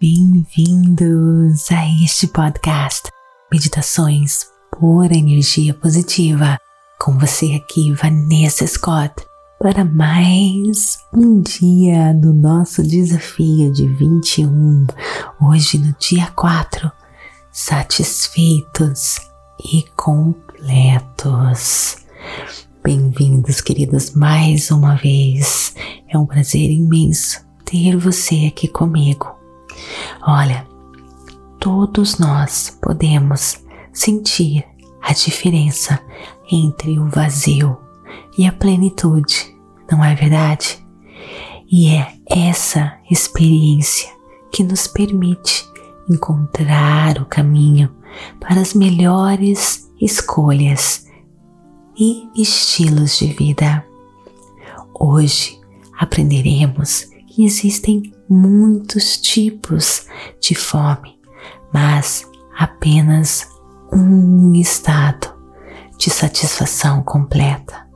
Bem-vindos a este podcast Meditações por Energia Positiva. Com você aqui, Vanessa Scott, para mais um dia do nosso desafio de 21. Hoje, no dia 4, satisfeitos e completos. Bem-vindos, queridos, mais uma vez. É um prazer imenso ter você aqui comigo. Olha, todos nós podemos sentir a diferença entre o vazio e a plenitude, não é verdade? E é essa experiência que nos permite encontrar o caminho para as melhores escolhas e estilos de vida. Hoje aprenderemos que existem muitos tipos de fome, mas apenas um estado de satisfação completa.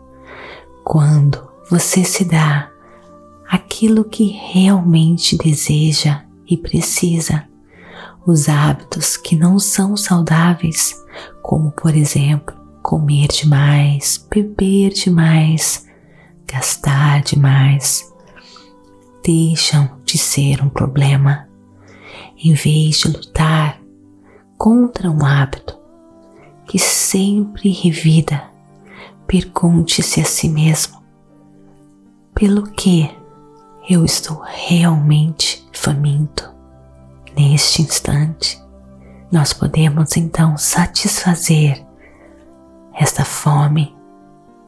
Quando você se dá aquilo que realmente deseja e precisa, os hábitos que não são saudáveis, como por exemplo comer demais, beber demais, gastar demais, deixam de ser um problema. Em vez de lutar contra um hábito que sempre revida, pergunte-se a si mesmo: pelo que eu estou realmente faminto neste instante? Nós podemos então satisfazer esta fome,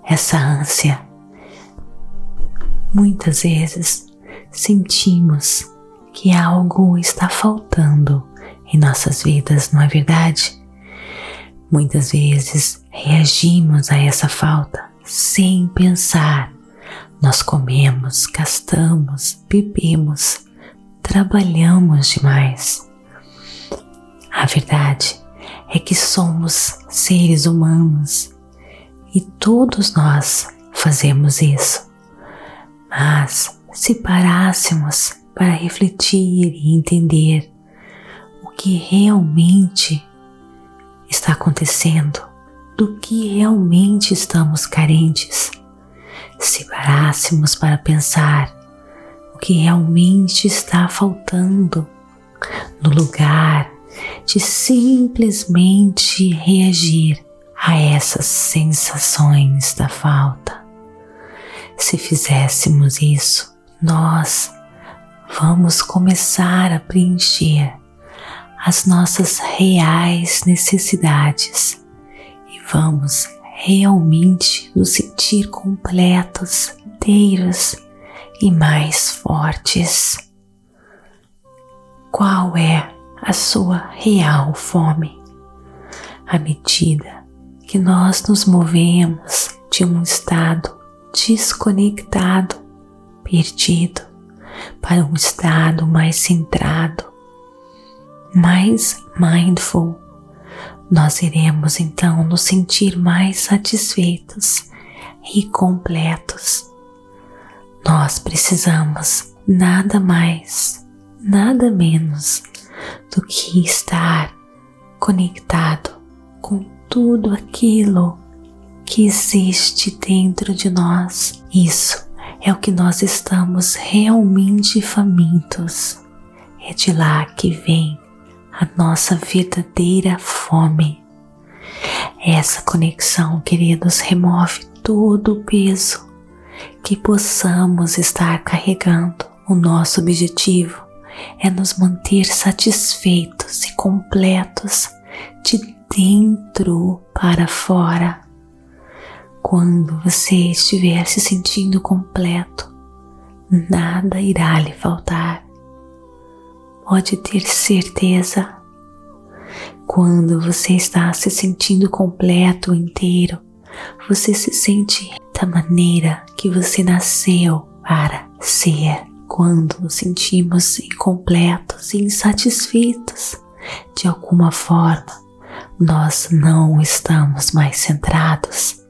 essa ânsia. Muitas vezes sentimos que algo está faltando em nossas vidas, não é verdade? Muitas vezes reagimos a essa falta sem pensar. Nós comemos, gastamos, bebemos, trabalhamos demais. A verdade é que somos seres humanos e todos nós fazemos isso. Mas se parássemos para refletir e entender o que realmente está acontecendo, do que realmente estamos carentes, se parássemos para pensar o que realmente está faltando no lugar de simplesmente reagir a essas sensações da falta. Se fizéssemos isso, nós vamos começar a preencher as nossas reais necessidades e vamos realmente nos sentir completos, inteiros e mais fortes. Qual é a sua real fome. À medida que nós nos movemos de um estado desconectado, perdido, para um estado mais centrado, mais mindful, nós iremos então nos sentir mais satisfeitos e completos. Nós precisamos nada mais, nada menos do que estar conectado com tudo aquilo que existe dentro de nós. Isso é o que nós estamos realmente famintos. É de lá que vem a nossa verdadeira fome. Essa conexão, queridos, remove todo o peso que possamos estar carregando. O nosso objetivo é nos manter satisfeitos e completos de dentro para fora. Quando você estiver se sentindo completo, nada irá lhe faltar. Pode ter certeza. Quando você está se sentindo completo, inteiro, você se sente da maneira que você nasceu para ser quando nos sentimos incompletos e insatisfeitos de alguma forma, nós não estamos mais centrados.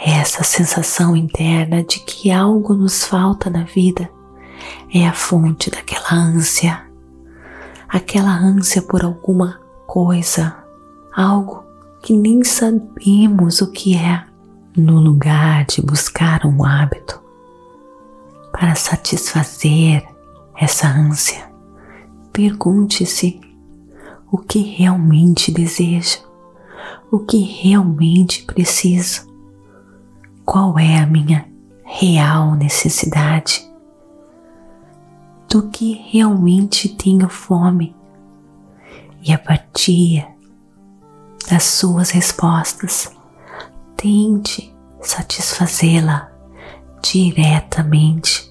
Essa sensação interna de que algo nos falta na vida é a fonte daquela ânsia. Aquela ânsia por alguma coisa, algo que nem sabemos o que é, no lugar de buscar um hábito para satisfazer essa ânsia, pergunte-se o que realmente deseja, o que realmente preciso, qual é a minha real necessidade, do que realmente tenho fome, e a partir das suas respostas, tente satisfazê-la diretamente.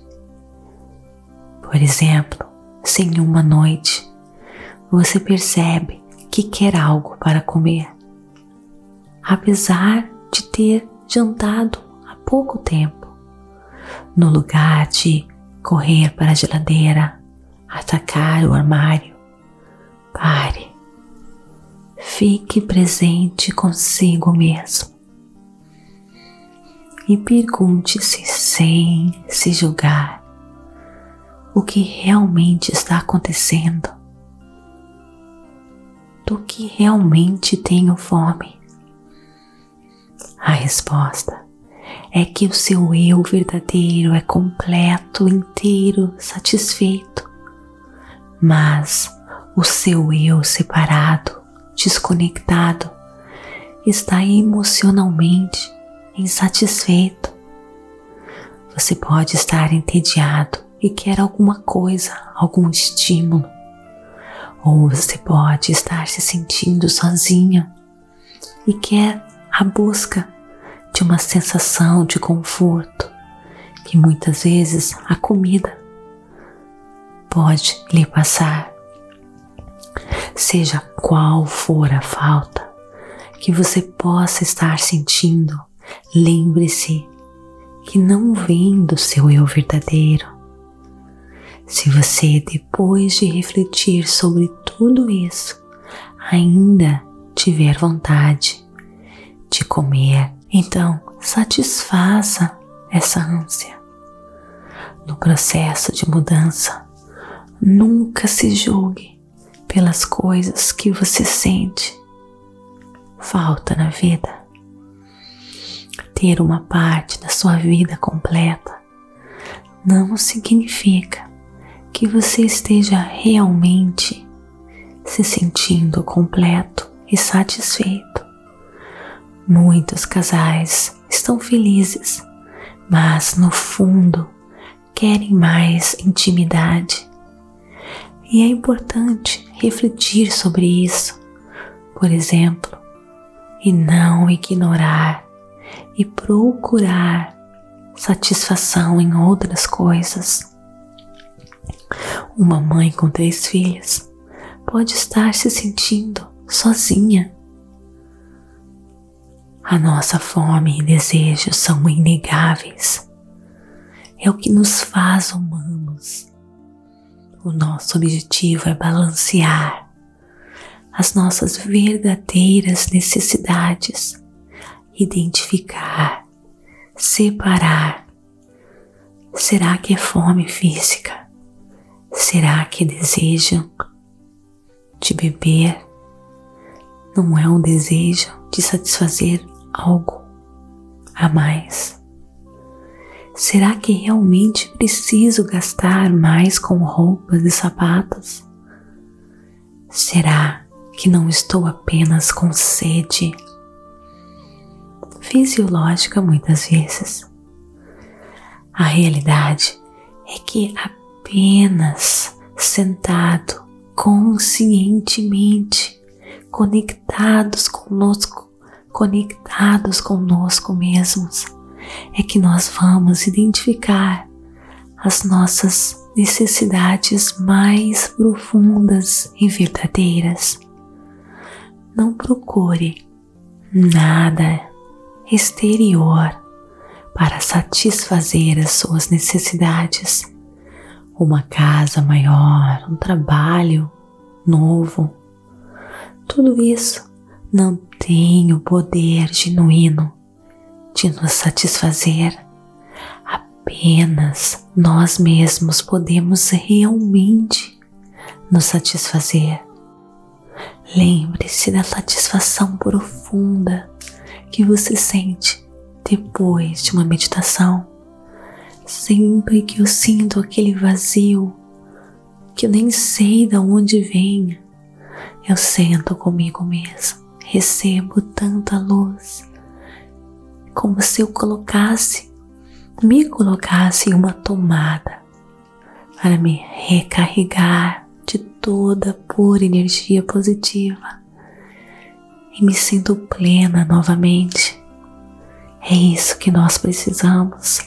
Por exemplo, se em uma noite você percebe que quer algo para comer, apesar de ter jantado pouco tempo, no lugar de correr para a geladeira, atacar o armário, pare, fique presente consigo mesmo. E pergunte-se sem se julgar o que realmente está acontecendo, do que realmente tenho fome. A resposta é que o seu eu verdadeiro é completo, inteiro, satisfeito, mas o seu eu separado, desconectado, está emocionalmente insatisfeito. Você pode estar entediado e quer alguma coisa, algum estímulo. Ou você pode estar se sentindo sozinha e quer a busca de uma sensação de conforto que muitas vezes a comida pode lhe passar. Seja qual for a falta que você possa estar sentindo, Lembre-se que não vem do seu eu verdadeiro. Se você, depois de refletir sobre tudo isso, ainda tiver vontade de comer, então satisfaça essa ânsia. No processo de mudança, nunca se julgue pelas coisas que você sente falta na vida ter uma parte da sua vida completa não significa que você esteja realmente se sentindo completo e satisfeito. Muitos casais estão felizes, mas no fundo querem mais intimidade. E é importante refletir sobre isso, por exemplo, e não ignorar e procurar satisfação em outras coisas. Uma mãe com três filhos pode estar se sentindo sozinha. A nossa fome e desejos são inegáveis. É o que nos faz humanos. O nosso objetivo é balancear as nossas verdadeiras necessidades identificar, separar. Será que é fome física? Será que é desejo de beber? Não é um desejo de satisfazer algo a mais? Será que realmente preciso gastar mais com roupas e sapatos? Será que não estou apenas com sede fisiológica muitas vezes. A realidade é que apenas sentado conscientemente, conectados conosco, conectados conosco mesmos, é que nós vamos identificar as nossas necessidades mais profundas e verdadeiras. Não procure nada exterior para satisfazer as suas necessidades. Uma casa maior, um trabalho novo. Tudo isso não tem o poder genuíno de nos satisfazer. Apenas nós mesmos podemos realmente nos satisfazer. Lembre-se da satisfação profunda que você sente depois de uma meditação. Sempre que eu sinto aquele vazio, que eu nem sei de onde vem, eu sento comigo mesmo, recebo tanta luz, como se eu colocasse, me colocasse em uma tomada para me recarregar de toda pura energia positiva e me sinto plena novamente. É isso que nós precisamos.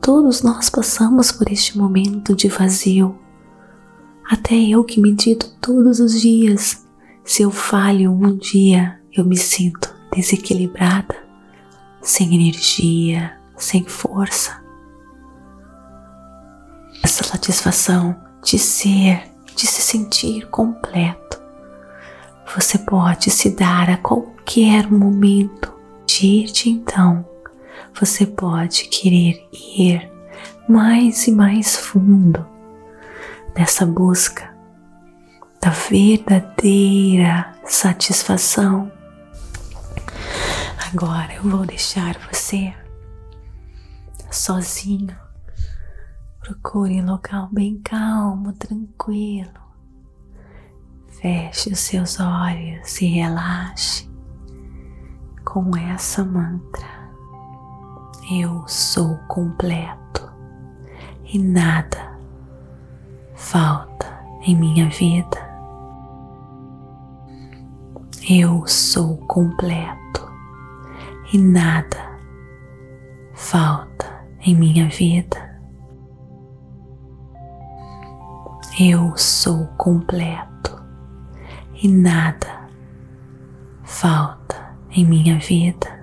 Todos nós passamos por este momento de vazio. Até eu que medito todos os dias, se eu falho um dia, eu me sinto desequilibrada, sem energia, sem força. Essa satisfação de ser, de se sentir completo, você pode se dar a qualquer momento. De então, você pode querer ir mais e mais fundo nessa busca da verdadeira satisfação. Agora eu vou deixar você sozinho. Procure um local bem calmo, tranquilo. Feche os seus olhos e relaxe com essa mantra. Eu sou completo e nada falta em minha vida. Eu sou completo e nada falta em minha vida. Eu sou completo e nada falta em minha vida.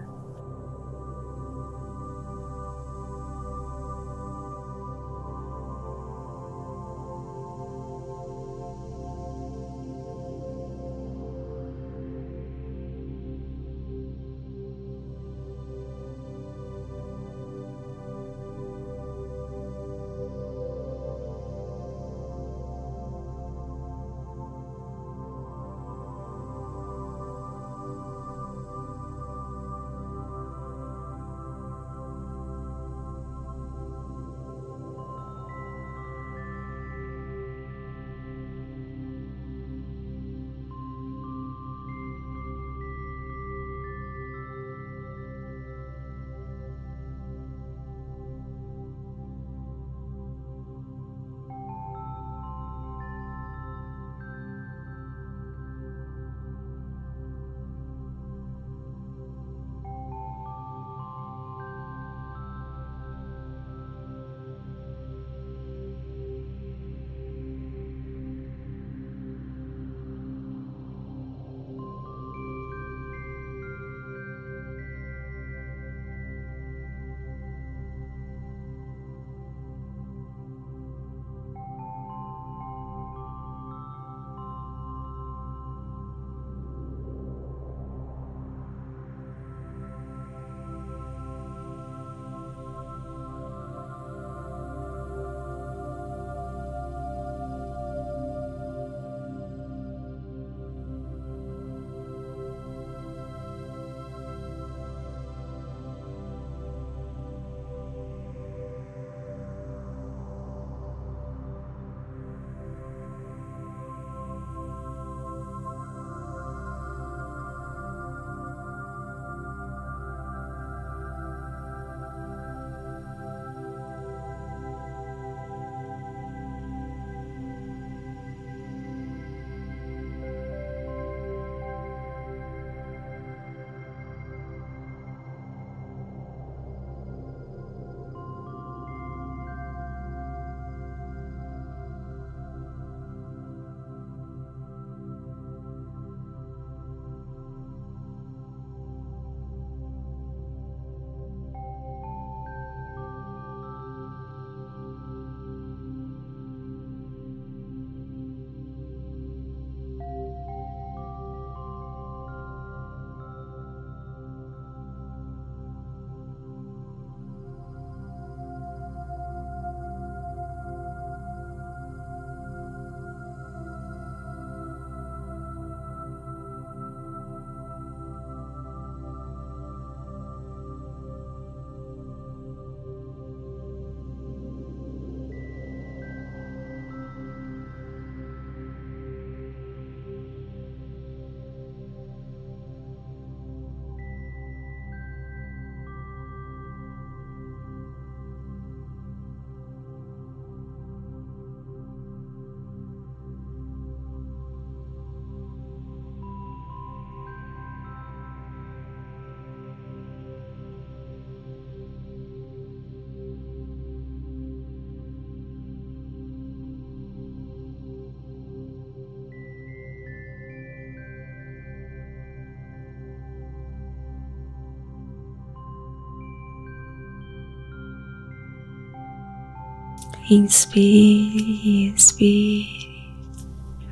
Inspire, expire,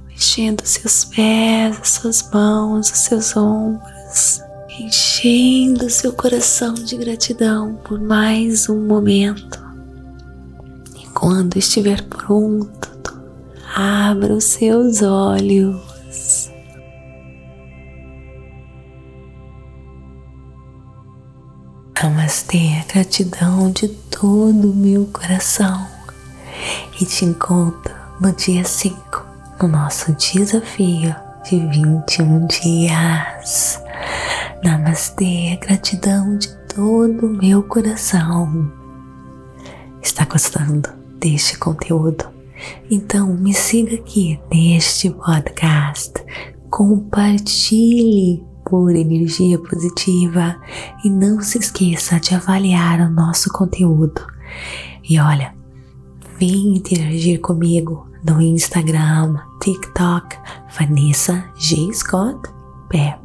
mexendo seus pés, as suas mãos, os seus ombros, enchendo seu coração de gratidão por mais um momento. E quando estiver pronto, abra os seus olhos. Namastê, gratidão de todo o meu coração e te encontro no dia 5, no nosso desafio de 21 dias. Namastê, gratidão de todo o meu coração. Está gostando deste conteúdo? Então me siga aqui neste podcast, compartilhe por energia positiva e não se esqueça de avaliar o nosso conteúdo. E olha, Vem interagir comigo no Instagram, TikTok, Vanessa G. Scott Pep.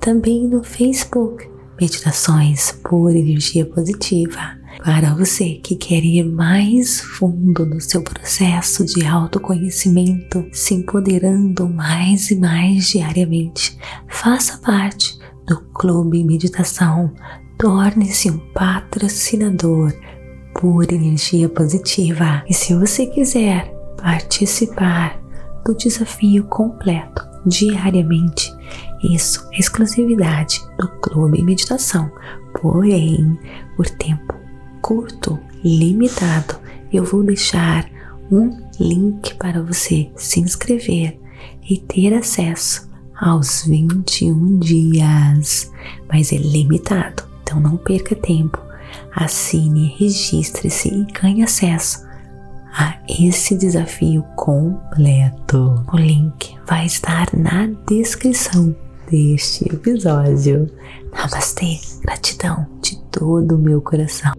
Também no Facebook, Meditações por Energia Positiva. Para você que quer ir mais fundo no seu processo de autoconhecimento, se empoderando mais e mais diariamente, faça parte do Clube Meditação. Torne-se um patrocinador pura energia positiva. E se você quiser participar do desafio completo diariamente, isso é exclusividade do Clube Meditação. Porém, por tempo curto, limitado, eu vou deixar um link para você se inscrever e ter acesso aos 21 dias, mas é limitado, então não perca tempo assine, registre-se e ganhe acesso a esse desafio completo. O link vai estar na descrição deste episódio. Namastê, gratidão de todo o meu coração.